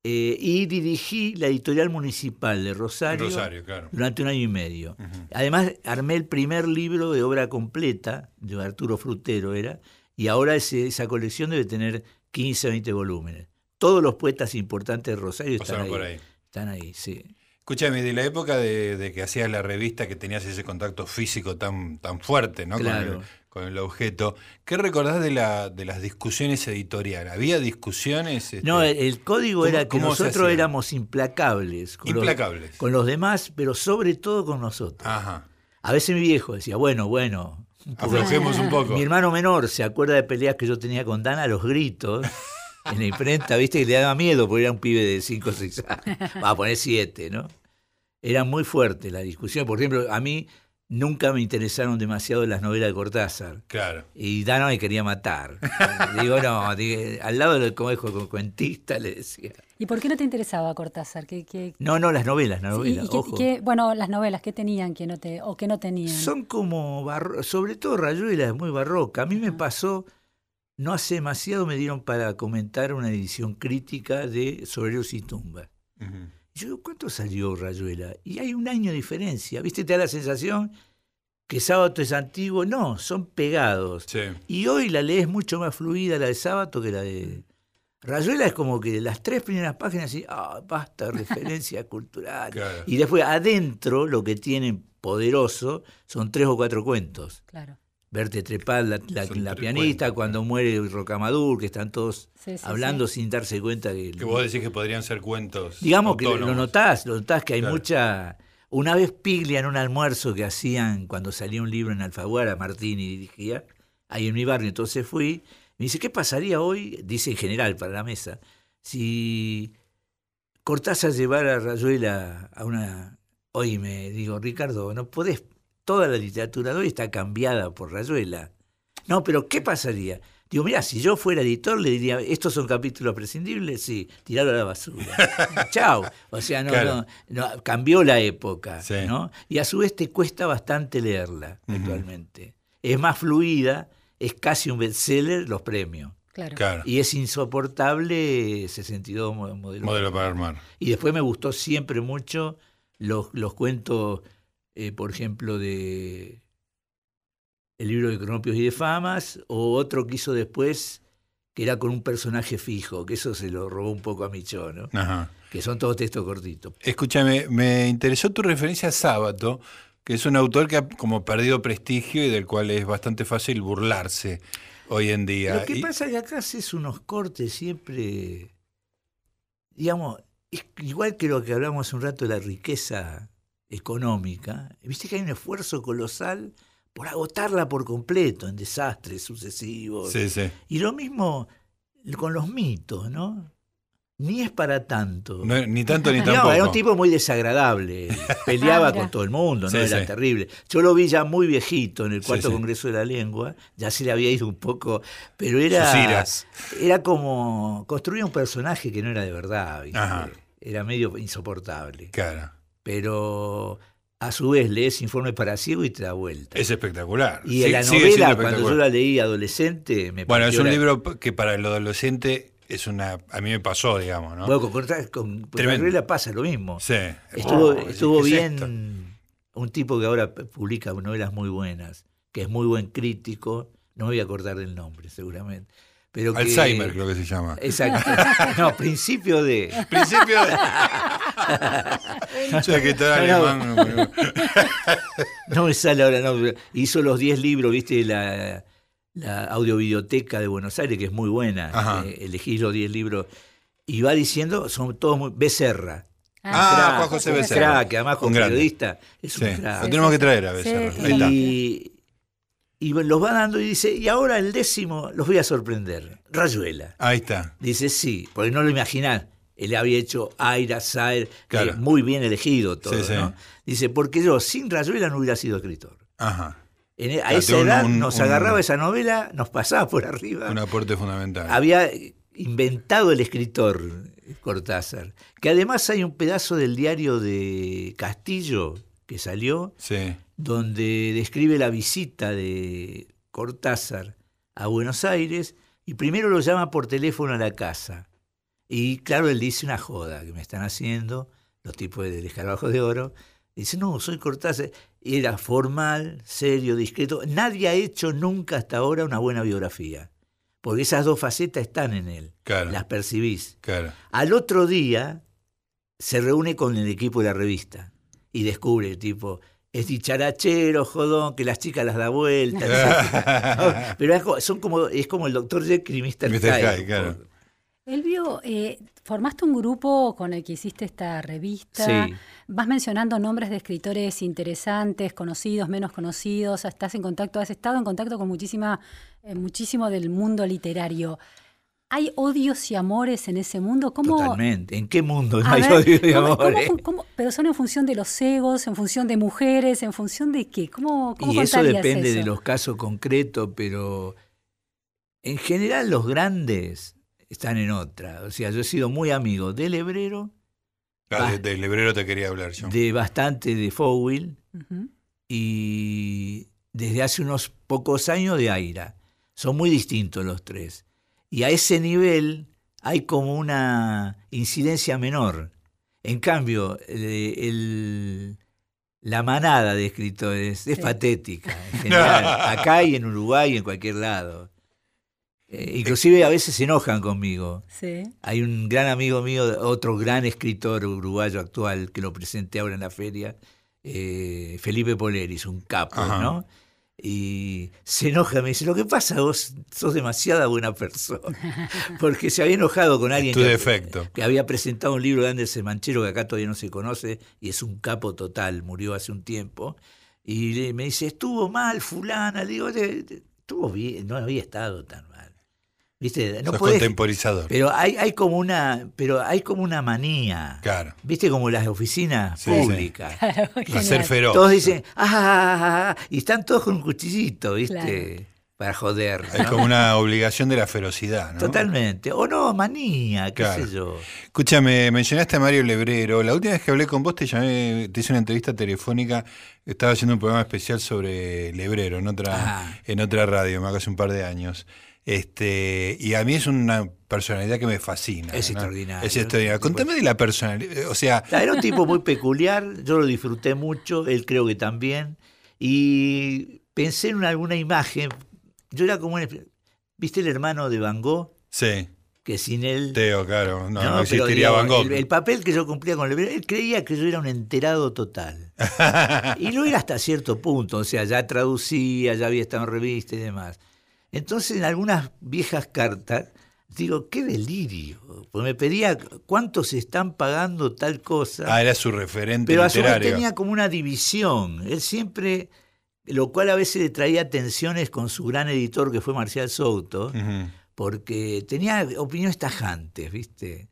eh, y dirigí la editorial municipal de Rosario, Rosario, claro. durante un año y medio. Además, armé el primer libro de obra completa, de Arturo Frutero era, y ahora ese- esa colección debe tener 15 o 20 volúmenes. Todos los poetas importantes de Rosario están Pasaron ahí. por ahí. Están ahí, sí. Escúchame, de la época de, de que hacías la revista, que tenías ese contacto físico tan, tan fuerte ¿no? Claro. con, el, con el objeto, ¿qué recordás de, la, de las discusiones editoriales? ¿Había discusiones? este, No, el, el código ¿cómo- era que nosotros éramos implacables con, Implacables. Los, con los demás, pero sobre todo con nosotros. Ajá. A veces mi viejo decía, bueno, bueno. Aflojemos un poco. Mi hermano menor se acuerda de peleas que yo tenía con Dana los gritos en la imprenta, viste, que le daba miedo porque era un pibe de 5 o 6 años. Va a poner 7, ¿no? Era muy fuerte la discusión. Por ejemplo, a mí nunca me interesaron demasiado las novelas de Cortázar. Claro. Y Dana me quería matar. Digo, no, al lado del conejo con cuentista le decía. ¿Y por qué no te interesaba Cortázar? ¿Qué, qué- No, no, las novelas, las sí, novelas, y ojo. qué- bueno, las novelas, ¿qué tenían que no te, o qué no tenían? Son como, barro- sobre todo Rayuela es muy barroca. A mí me pasó, no hace demasiado me dieron para comentar una edición crítica de Sombreros y Tumba. Ujú. Yo digo, ¿cuánto salió Rayuela? Y hay un año de diferencia. ¿Viste? Te da la sensación que Sábado es antiguo. No, son pegados. Sí. Y hoy la lees mucho más fluida la de Sábado que la de... Rayuela es como que las tres primeras páginas y ah, basta, referencia cultural. Claro. Y después adentro lo que tienen poderoso son tres o cuatro cuentos. Claro. Verte trepar la, la- pianista, cuentos, cuando muere Rocamadur, que están todos Sí, sí, hablando sí. sin darse cuenta que... Que vos decís que podrían ser cuentos. Digamos que lo notás, lo notás que hay Claro. mucha... Una vez Piglia en un almuerzo que hacían cuando salía un libro en Alfaguara, Martini dirigía, ahí en mi barrio, entonces fui, me dice, ¿qué pasaría hoy? Dice en general para la mesa, si Cortázar llevara a Rayuela a una... Hoy me digo, Ricardo, no podés, toda la literatura de hoy está cambiada por Rayuela. No, pero ¿qué pasaría? Digo, mira, si yo fuera editor le diría, ¿estos son capítulos prescindibles? Sí, tirarlo a la basura. Chao. O sea, no, Claro. no, no, cambió la época, Sí. ¿no? Y a su vez te cuesta bastante leerla actualmente. Es más fluida, es casi un bestseller, los premios. Claro. Claro. Y es insoportable 62 mo- modelo. Modelo para armar. Y después me gustó siempre mucho los, los cuentos, eh, por ejemplo, de el libro de Cronopios y de Famas, o otro que hizo después, que era con un personaje fijo, que eso se lo robó un poco a Michó, ¿no? Ajá. Que son todos textos cortitos. Escúchame, me interesó tu referencia a Sábato, que es un autor que ha como perdido prestigio y del cual es bastante fácil burlarse hoy en día. Lo que Y- pasa es que acá haces unos cortes siempre, digamos, es igual que lo que hablamos hace un rato de la riqueza económica, viste que hay un esfuerzo colosal por agotarla por completo en desastres sucesivos. Sí, sí. Y lo mismo con los mitos, ¿no? Ni es para tanto. No, ni tanto ni No, tampoco. era un tipo muy desagradable. Peleaba Ah, mira. con todo el mundo, no Sí, era sí. terrible. Yo lo vi ya muy viejito en el cuarto sí. Congreso de la Lengua, ya se le había ido un poco, pero era, era como construir un personaje que no era de verdad, era medio insoportable. Claro. Pero a su vez lees Informe para Ciego y te da vuelta. Es espectacular. y Sí- en la novela, cuando yo la leí adolescente, me Bueno, es un la- libro que para el adolescente es una. A mí me pasó, digamos, ¿no? Bueno, con, con, con pasa lo mismo. sí. Estuvo, Oh, estuvo ¿qué es bien un tipo que ahora publica novelas muy buenas, que es muy buen crítico, no me voy a acordar del nombre seguramente. Pero que- Alzheimer, creo que se llama. Exacto. No, principio de... Principio de. No, no. me sale ahora, no. Hizo los 10 libros, viste, la, la audiovideoteca de Buenos Aires, que es muy buena. Eh, elegís los 10 libros. Y va diciendo, son todos muy... Becerra. Ah, Crack, Juan José un Becerra. crack, además Un periodista, es Sí, un crack. lo tenemos que traer a Sí, veces. sí. Ahí está. Y, y los va dando y dice, y ahora el décimo los voy a sorprender. Rayuela. Ahí está. Dice, sí, porque no lo imaginás. Él había hecho Aira, Saer, Claro. eh, muy bien elegido todo, Sí, sí. ¿no? Dice, porque yo sin Rayuela no hubiera sido escritor. Ajá. En- a Claro, esa edad un- nos un- agarraba esa novela, nos pasaba por arriba. Un aporte fundamental. Había inventado el escritor Cortázar. Que además hay un pedazo del diario de Castillo que salió, Sí. donde describe la visita de Cortázar a Buenos Aires y primero lo llama por teléfono a la casa. Y claro, él dice una joda que me están haciendo los tipos del escarabajo de oro. Dice, no, soy Cortázar. Y Era formal, serio, discreto. Nadie ha hecho nunca hasta ahora una buena biografía. Porque esas dos facetas están en él. Claro. Las percibís. Claro. Al otro día se reúne con el equipo de la revista y descubre, tipo, es dicharachero, jodón, que las chicas las da vuelta. No, Pero es son como, es como el doctor Jekyll y Mr. Un claro. Elvio, eh, formaste un grupo con el que hiciste esta revista. Sí. Vas mencionando nombres de escritores interesantes, conocidos, menos conocidos. Estás en contacto, has estado en contacto con muchísima, eh, muchísimo del mundo literario. ¿Hay odios y amores en ese mundo? ¿Cómo, Totalmente. ¿En qué mundo no hay ver, odio y ¿cómo- cómo amores? cómo- pero son en función de los egos, en función de mujeres, en función de qué? ¿Cómo, Y eso depende de los casos concretos, pero en general los grandes están en otra. O sea, yo he sido muy amigo del Hebrero, Ah, de- del hebrero te quería hablar yo. de bastante de Fowell, Ujú. y desde hace unos pocos años de Aira. Son muy distintos los tres. Y a ese nivel hay como una incidencia menor. En cambio, el- el- la manada de escritores es Sí. patética, en general, acá y en Uruguay y en cualquier lado. Eh, inclusive a veces se enojan conmigo. Sí. Hay un gran amigo mío, otro gran escritor uruguayo actual, que lo presenté ahora en la feria, eh, Felipe Poleris, un capo, Ajá. ¿no? Y se enoja, me dice, lo que pasa, vos sos demasiada buena persona. Porque se había enojado con alguien tu que, defecto. que había presentado un libro de Andersen Manchero que acá todavía no se conoce y es un capo total, murió hace un tiempo. Y me dice, estuvo mal fulana, le digo, "De- de- estuvo bien, no había estado tan mal. ¿Viste? No Sos podés- contemporizador. pero hay, hay como una, pero hay como una manía. Claro. ¿Viste como las oficinas Sí, sí. públicas? A Genial. ser feroz. Todos dicen, ah, ah, ah, ah", y están todos con un cuchillito, ¿viste? Claro. Para joder. Es ¿no? como una obligación de la ferocidad, ¿no? Totalmente. O no, manía, qué Claro. sé yo. Escúchame, mencionaste a Mario Lebrero. La última vez que hablé con vos te llamé, te hice una entrevista telefónica. Estaba haciendo un programa especial sobre Lebrero en otra, Ah. en otra radio, me hago hace un par de años. Este, y a mí es una personalidad que me fascina. Es ¿no? extraordinario. Es extraordinario. Contame de la personalidad. O sea, Era un tipo muy peculiar, yo lo disfruté mucho, él creo que también. Y pensé en alguna imagen. Yo era como un. ¿Viste el hermano de Van Gogh? sí, Que sin él. Teo, claro. No, no, pero, existiría Van Gogh. El, el papel que yo cumplía con Lebrero, él creía que yo era un enterado total. y lo era hasta cierto punto, o sea, ya traducía, ya había estado en revista y demás. Entonces, en algunas viejas cartas, digo, qué delirio. Pues me pedía cuántos están pagando tal cosa. ah, era su referente pero a su vez literario. tenía como una división. Él siempre, lo cual a veces le traía tensiones con su gran editor que fue Marcial Souto porque tenía opiniones tajantes, ¿viste?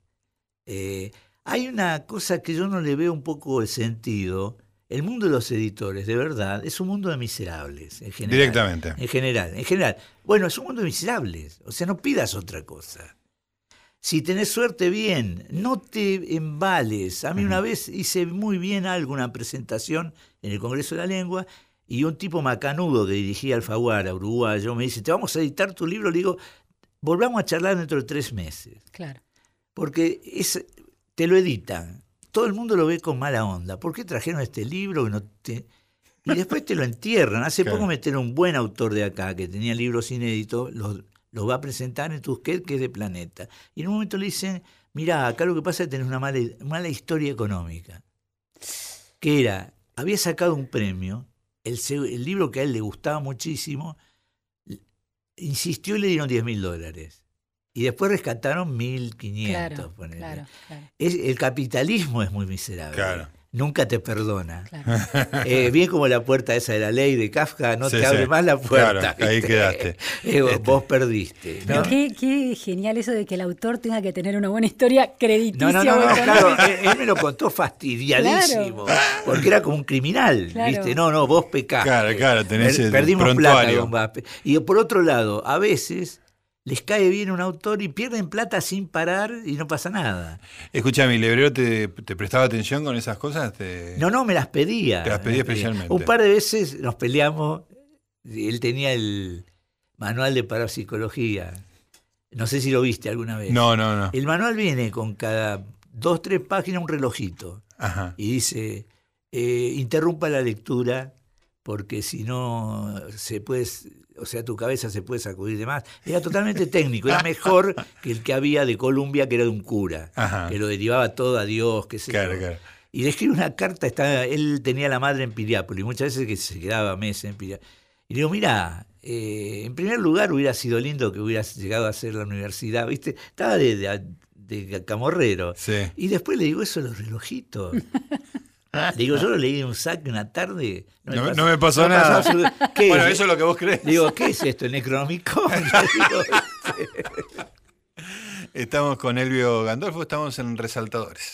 Eh, hay una cosa que yo no le veo un poco el sentido. El mundo de los editores, de verdad, es un mundo de miserables, en general. Directamente. En general, en general. Bueno, es un mundo de miserables. O sea, no pidas otra cosa. Si tenés suerte, bien. No te embales. A mí una vez hice muy bien algo, una presentación en el Congreso de la Lengua, y un tipo macanudo que dirigía Alfaguara, uruguayo, me dice, te vamos a editar tu libro. Le digo, volvamos a charlar dentro de tres meses. Claro. Porque es, te lo editan. Todo el mundo lo ve con mala onda. ¿Por qué trajeron este libro? Que no te... Y después te lo entierran. Hace Claro. poco metieron un buen autor de acá que tenía libros inéditos, los, los va a presentar en Tusquet, que es de Planeta. Y en un momento le dicen, mira, acá lo que pasa es que tenés una mala, mala historia económica. Que era, había sacado un premio, el, el libro que a él le gustaba muchísimo, insistió y le dieron 10 mil dólares. Y después rescataron 1.500. Claro, claro, claro, Es- el capitalismo es muy miserable. Claro. Nunca te perdona. claro. Eh, bien como la puerta esa de la ley de Kafka, no Sí, te abre sí. más la puerta. Claro, ahí quedaste. Eh, vos- vos perdiste. Pero ¿no? qué, qué genial eso de que el autor tenga que tener una buena historia crediticia. No, no, no, no, claro, él, él me lo contó fastidiadísimo, porque era como un criminal, Claro. ¿viste? No, no, vos pecaste. Claro, claro, tenés Perdimos plata, prontuario. don Vaspe. Y por otro lado, a veces les cae bien un autor y pierden plata sin parar y no pasa nada. Escuchame, ¿y Lebrero te, te prestaba atención con esas cosas? Te- No, no, me las pedía. Te las pedía especialmente. Un par de veces nos peleamos. Él tenía el manual de parapsicología. No sé si lo viste alguna vez. No, no, no. El manual viene con cada dos, tres páginas un relojito. Ajá. Y dice, eh, interrumpa la lectura porque si no se puede, o sea, tu cabeza se puede sacudir de más. Era totalmente técnico, era mejor que el que había de Columbia, que era de un cura, Ajá. que lo derivaba todo a Dios, qué sé Claro, yo. claro. Y le escribe una carta, está, él tenía la madre en Piriápolis, muchas veces que se quedaba meses en Piriápolis. Y le digo, mira, eh, en primer lugar hubiera sido lindo que hubieras llegado a hacer la universidad, ¿viste? Estaba de, de- de camorrero. Sí. Y después le digo, eso los relojitos. Le digo, yo lo leí en un saque una tarde. No- no me pasó nada. absolut- ¿Qué Bueno, es? eso es lo que vos crees. Digo, ¿qué es esto? ¿El Necronomicon? Digo, Estamos con Elvio Gandolfo, estamos en Resaltadores.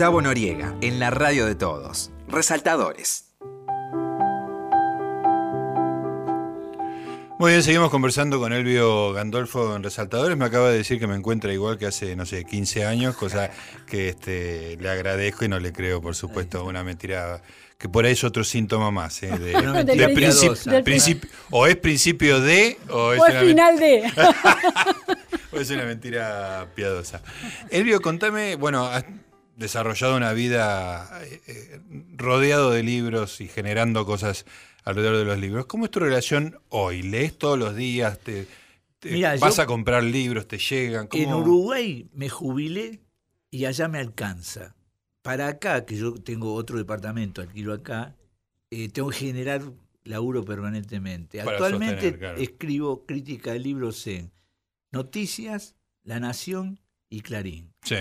Gustavo Noriega, en la radio de todos. Resaltadores. Muy bien, seguimos conversando con Elvio Gandolfo en Resaltadores. Me acaba de decir que me encuentra igual que hace, no sé, 15 años, cosa que este, le agradezco y no le creo, por supuesto, una mentira que por ahí es otro síntoma más. ¿eh? De, Una de o es principio de, o es, O una el final de. o es una mentira piadosa. Elvio, contame, bueno, desarrollado una vida eh, eh, rodeado de libros y generando cosas alrededor de los libros. ¿Cómo es tu relación hoy? ¿Lees todos los días? ¿Te, vas yo- a comprar libros? ¿Te llegan? ¿Cómo- En Uruguay me jubilé y allá me alcanza. Para acá, que yo tengo otro departamento, alquilo acá, eh, tengo que generar laburo permanentemente. Actualmente sostener, claro. escribo crítica de libros en Noticias, La Nación y Clarín. Sí.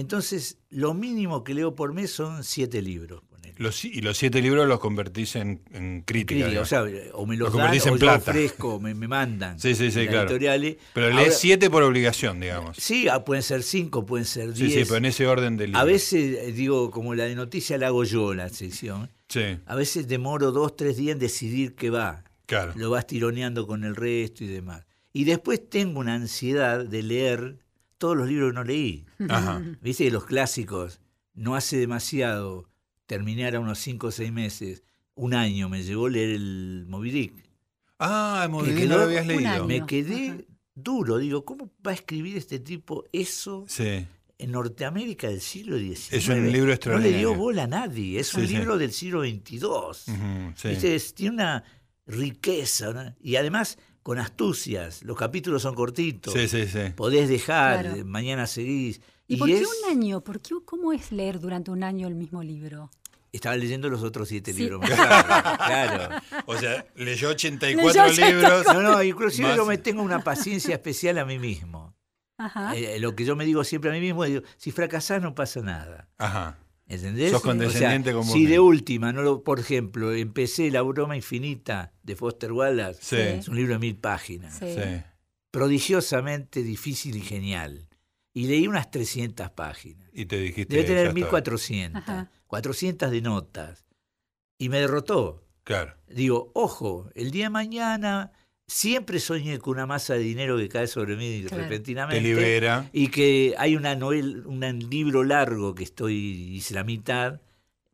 Entonces, lo mínimo que leo por mes son siete libros. Los, y los siete libros los convertís en, en crítica. O sea, o me los Lo dan convertís en o yo plata. ofrezco, me, me mandan. Sí, sí, sí, claro. editoriales. Pero Ahora- lees siete por obligación, digamos. Sí, ah, pueden ser cinco, pueden ser Sí, diez. sí, pero en ese orden de libros. A veces, eh, digo, como la de noticias la hago yo, la sección. Sí, A veces demoro dos, tres días en decidir qué va. claro. Lo vas tironeando con el resto y demás. Y después tengo una ansiedad de leer todos los libros que no leí. Ajá. Viste que los clásicos, no hace demasiado, terminé ahora unos cinco o seis meses, un año me llevó leer el Moby Dick. Ah, Que bien, no quedó lo habías leído. Me quedé Ajá. duro, digo, ¿cómo va a escribir este tipo eso Sí. en Norteamérica del siglo XIX. Es un libro No le extraordinario. dio bola a nadie, es un sí. libro del siglo XXII. Sí. ¿Viste? Es- tiene una riqueza ¿no? y además con astucias. Los capítulos son cortitos. Sí, sí, sí. Podés dejar, Claro. eh, mañana seguís. ¿Y, por qué es- un año? ¿Por qué, ¿Cómo es leer durante un año el mismo libro? Estaba leyendo los otros siete Sí. libros. más tarde, claro. O sea, leyó 84 Leyó libros. No, no, inclusive Más- yo me tengo una paciencia especial a mí mismo. Ajá. Eh, lo que yo me digo siempre a mí mismo, digo, si fracasás no pasa nada. Ajá. ¿Entendés? Sos condescendiente O sea, con vos Si de última, no lo, por ejemplo, empecé La broma infinita de Foster Wallace, Sí. es un libro de mil páginas, Sí. Prodigiosamente difícil y genial. Y leí unas 300 páginas. Y te dijiste. Debe tener está. 1400, Ajá. 400 de notas. Y me derrotó. Claro. Digo, ojo, el día de mañana siempre soñé con una masa de dinero que cae sobre mí Claro. repentinamente. Te libera. Y que hay una novela, un libro largo que estoy, hice la mitad,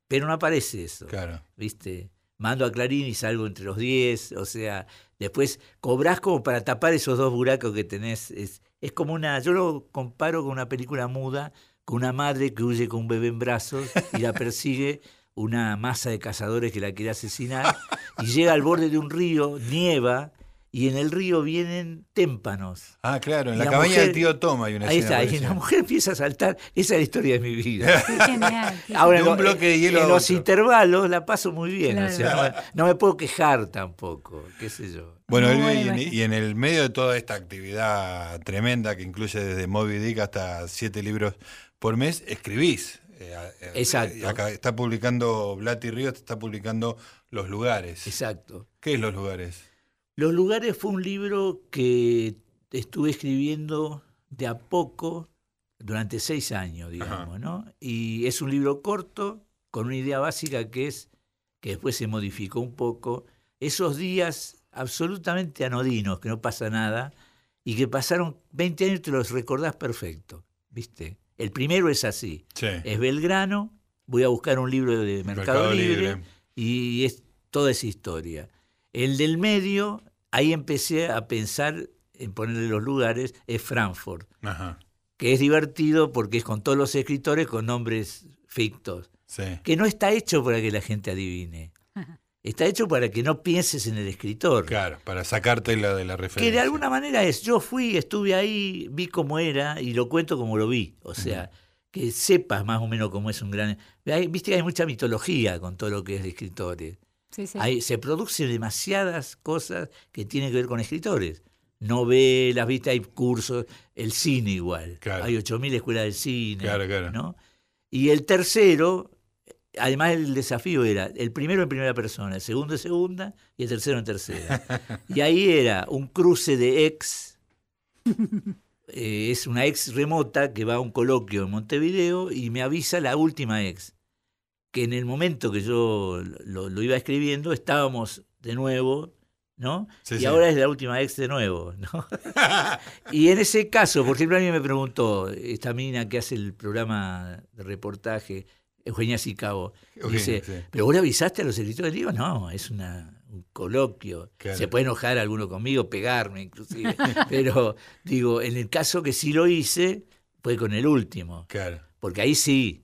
pero no aparece eso. Claro. ¿Viste? Mando a Clarín y salgo entre los 10, o sea, después cobrás como para tapar esos dos buracos que tenés. Es, es como una, yo lo comparo con una película muda, con una madre que huye con un bebé en brazos y la persigue una masa de cazadores que la quiere asesinar y llega al borde de un río, nieva, y en el río vienen témpanos. Ah, claro. En Y la, la cabaña mujer- del tío Toma hay una Ahí escena está, y la mujer empieza a saltar. Esa es la historia de mi vida. Genial. Ahora, De un lo- bloque de hielo en los intervalos la paso muy bien. o Claro. sea, no, no me puedo quejar tampoco, qué sé yo. Bueno, y, en, imagen. y en el medio de toda esta actividad tremenda que incluye desde Moby Dick hasta siete libros por mes, escribís. Eh, eh, Exacto. acá está publicando Blati Ríos, está publicando Los Lugares. Exacto. ¿Qué es Los Lugares? Los lugares fue un libro que estuve escribiendo de a poco durante seis años, digamos, Ajá. ¿no? Y es un libro corto con una idea básica que es, que después se modificó un poco, esos días absolutamente anodinos, que no pasa nada, y que pasaron 20 años y te los recordás perfecto, ¿viste? El primero es así, Sí. es Belgrano, voy a buscar un libro de Mercado, Libre, y es toda esa historia. El del medio, ahí empecé a pensar en ponerle los lugares, es Frankfurt, Ajá. que es divertido porque es con todos los escritores con nombres fictos, Sí. que no está hecho para que la gente adivine. Está hecho para que no pienses en el escritor. Claro, para sacarte la de la referencia. Que de alguna manera es, yo fui, estuve ahí, vi cómo era y lo cuento como lo vi. O sea, que sepas más o menos cómo es un gran... Hay- Viste que hay mucha mitología con todo lo que es de escritores. Sí, sí. Hay- se producen demasiadas cosas que tienen que ver con escritores. Novelas, viste, hay cursos, el cine igual. Claro. Hay 8.000 escuelas de cine. Claro, claro. ¿no? Y el tercero, además el desafío era el primero en primera persona, el segundo en segunda y el tercero en tercera. y ahí era un cruce de ex, eh, es una ex remota que va a un coloquio en Montevideo y me avisa la última ex, que en el momento que yo lo, lo iba escribiendo estábamos de nuevo, ¿no? Sí, y sí. ahora es la última ex de nuevo, ¿no? y en ese caso, por ejemplo, a mí me preguntó, esta mina que hace el programa de reportaje, Eugenia Sicabo, Eugenia, dice, sí. ¿pero vos le avisaste a los escritores? Digo, no, es una, un coloquio. Claro. Se puede enojar alguno conmigo, pegarme inclusive. Pero digo, en el caso que sí lo hice, fue con el último. Claro. Porque ahí sí.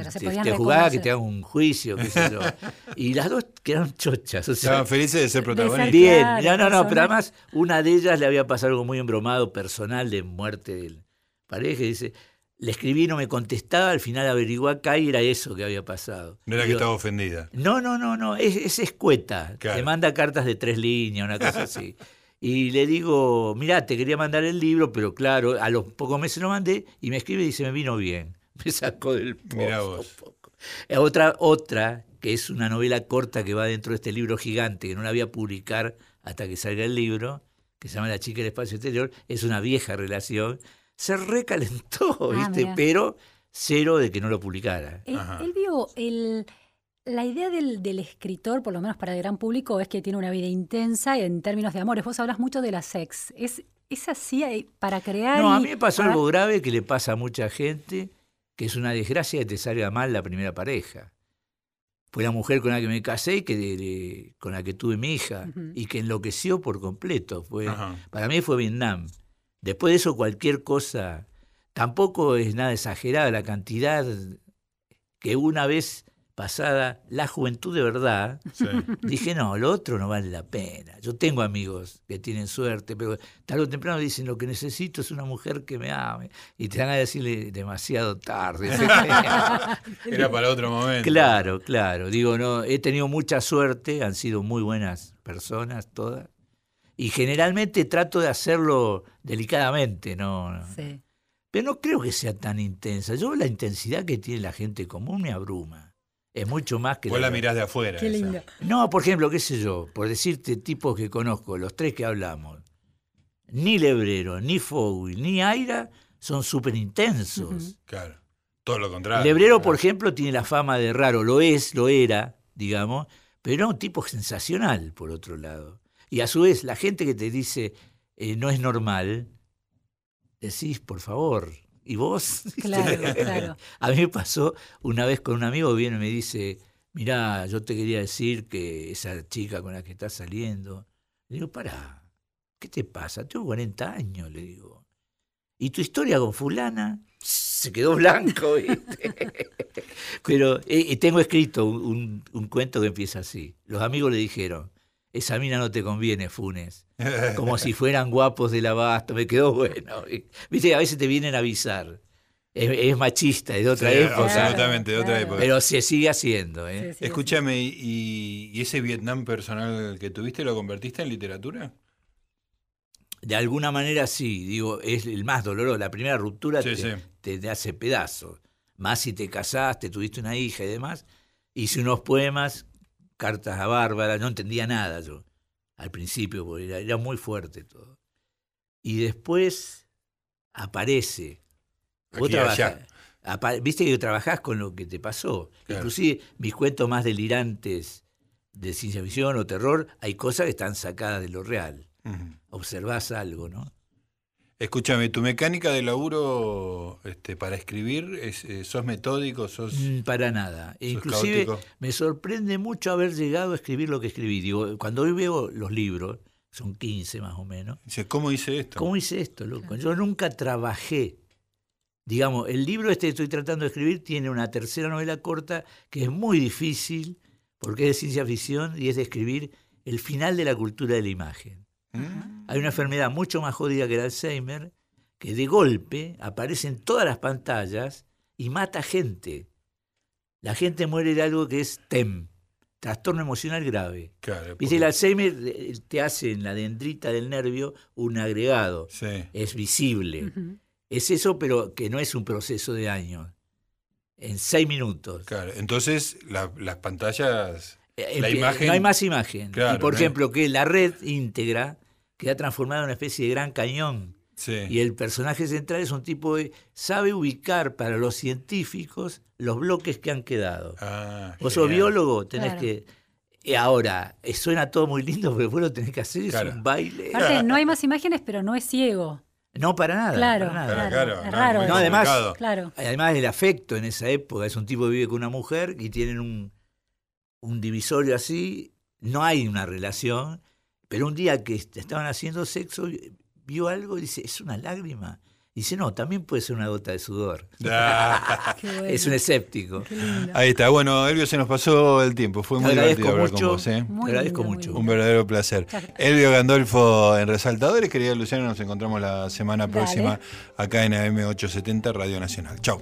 Claro, se te, podían te jugaba que te hagan un juicio, qué sé yo. Y las dos quedaron chochas. O sea, Estaban felices de ser protagonistas. Bien, no, no, no, pero además una de ellas le había pasado algo muy embromado personal de muerte del pareja. y Dice, le escribí, no me contestaba, al final averiguó acá y era eso que había pasado. No era que Digo, estaba ofendida. no, no, no, no, es, es escueta. Claro. Te manda cartas de tres líneas, una cosa así. Y le digo, mirá, te quería mandar el libro, pero claro, a los pocos meses lo mandé y me escribe y dice, me vino bien. Me sacó del pozo. Mirá vos. un poco. Eh, Otra, otra, que es una novela corta que va dentro de este libro gigante, que no la voy a publicar hasta que salga el libro, que se llama La chica del espacio exterior, es una vieja relación. Se recalentó, Ah, ¿viste? mirá. Pero cero de que no lo publicara. Él, él vio el, la idea del, del escritor, por lo menos para el gran público, es que tiene una vida intensa en términos de amores. Vos hablas mucho de la sex. ¿Es, es así eh, para crear? No, a mí me pasó para- algo grave que le pasa a mucha gente, que es una desgracia que te salga mal la primera pareja. Fue la mujer con la que me casé y que de- de- con la que tuve mi hija y que enloqueció por completo. Fue, Ajá. para mí fue Vietnam. Después de eso cualquier cosa, tampoco es nada exagerada la cantidad que una vez pasada la juventud de verdad, Sí. Dije, no, lo otro no vale la pena. Yo tengo amigos que tienen suerte, pero tarde o temprano dicen, lo que necesito es una mujer que me ame. Y te van a decirle demasiado tarde. Era para otro momento. claro, claro. Digo, no, he tenido mucha suerte, han sido muy buenas personas todas. Y generalmente trato de hacerlo delicadamente, ¿no? no. Sí. Pero no creo que sea tan intensa. Yo la intensidad que tiene la gente común me abruma. Es mucho más que Vos la de- mirás de afuera. Qué lindo. no, por ejemplo, qué sé yo, por decirte tipos que conozco, los tres que hablamos, ni Lebrero, ni Fowl, ni Aira son súper intensos. Claro. Todo lo contrario. Lebrero, por ejemplo, tiene la fama de raro, lo es, lo era, digamos, pero era un tipo sensacional, por otro lado. Y a su vez, la gente que te dice eh, no es normal, decís, por favor, ¿y vos? Claro, claro. A mí me pasó una vez con un amigo, viene y me dice, mirá, yo te quería decir que esa chica con la que estás saliendo, le digo, pará, ¿qué te pasa? Tengo 40 años, le digo. ¿Y tu historia con fulana? Se quedó blanco, ¿viste? Pero eh, y tengo escrito un, un- un cuento que empieza así. Los amigos le dijeron, esa mina no te conviene, Funes. Como si fueran guapos del abasto, me quedó bueno. Viste, a veces te vienen a avisar. Es, es machista, es de otra Sí, época. Absolutamente, de otra Claro. época. Pero se sigue haciendo, ¿eh? Sí, sí, Escúchame, ¿y, y ese Vietnam personal que tuviste lo convertiste en literatura? De alguna manera sí, digo, es el más doloroso. La primera ruptura Sí, te, sí. te- te hace pedazos. Más si te casaste, tuviste una hija y demás. Hice unos poemas, cartas a Bárbara, no entendía nada yo al principio, porque era, era muy fuerte todo. Y después aparece. Vos Aquí trabajás- allá. apa- Viste que trabajás con lo que te pasó. Claro. Inclusive mis cuentos más delirantes de ciencia ficción o terror, hay cosas que están sacadas de lo real. Ujú. Observás algo, ¿no? Escúchame, ¿tu mecánica de laburo este, para escribir, es, eh, sos metódico, sos... Mm, Para nada. Sos Inclusive caótico? me sorprende mucho haber llegado a escribir lo que escribí. Digo, cuando hoy veo los libros, son 15 más o menos, Dice, ¿cómo hice esto? ¿cómo hice esto, loco? Yo nunca trabajé. Digamos, el libro este que estoy tratando de escribir tiene una tercera novela corta que es muy difícil porque es de ciencia ficción y es de escribir el final de la cultura de la imagen. ¿Mm? Hay una enfermedad mucho más jodida que el Alzheimer, que de golpe aparece en todas las pantallas y mata gente. La gente muere de algo que es TEM, trastorno emocional grave. Claro. Viste, el Alzheimer eh, te hace en la dendrita del nervio un agregado, Sí. es visible. Es eso, pero que no es un proceso de años. En seis minutos. Claro, entonces la- las pantallas... Eh, La imagen- No hay más imagen. Claro, y por no hay- ejemplo, que la red íntegra queda transformada en una especie de gran cañón Sí. Y el personaje central es un tipo que sabe ubicar para los científicos los bloques que han quedado. Ah, Vos sos biólogo, tenés Claro. que... Y ahora, eh, suena todo muy lindo, pero vos lo tenés que hacer, Claro. es un baile. Aparte, no hay más imágenes, pero no es ciego. No, para nada. Claro, para nada. Claro, Claro, claro. es no, además-. Claro. Además el afecto en esa época, es un tipo que vive con una mujer y tienen un, un divisorio así, no hay una relación, pero un día que est- estaban haciendo sexo, vio algo y dice, es una lágrima. Dice, no, también puede ser una gota de sudor. Ah, Qué bueno. Es un escéptico. Ahí está. Bueno, Elvio, se nos pasó el tiempo. Fue Te muy divertido hablar mucho. con vos. ¿eh? Muy Te agradezco lindo, mucho. Un verdadero placer. Elvio Gandolfo en Resaltadores. Querida Luciana, nos encontramos la semana Dale. próxima acá en AM870 Radio Nacional. Chau.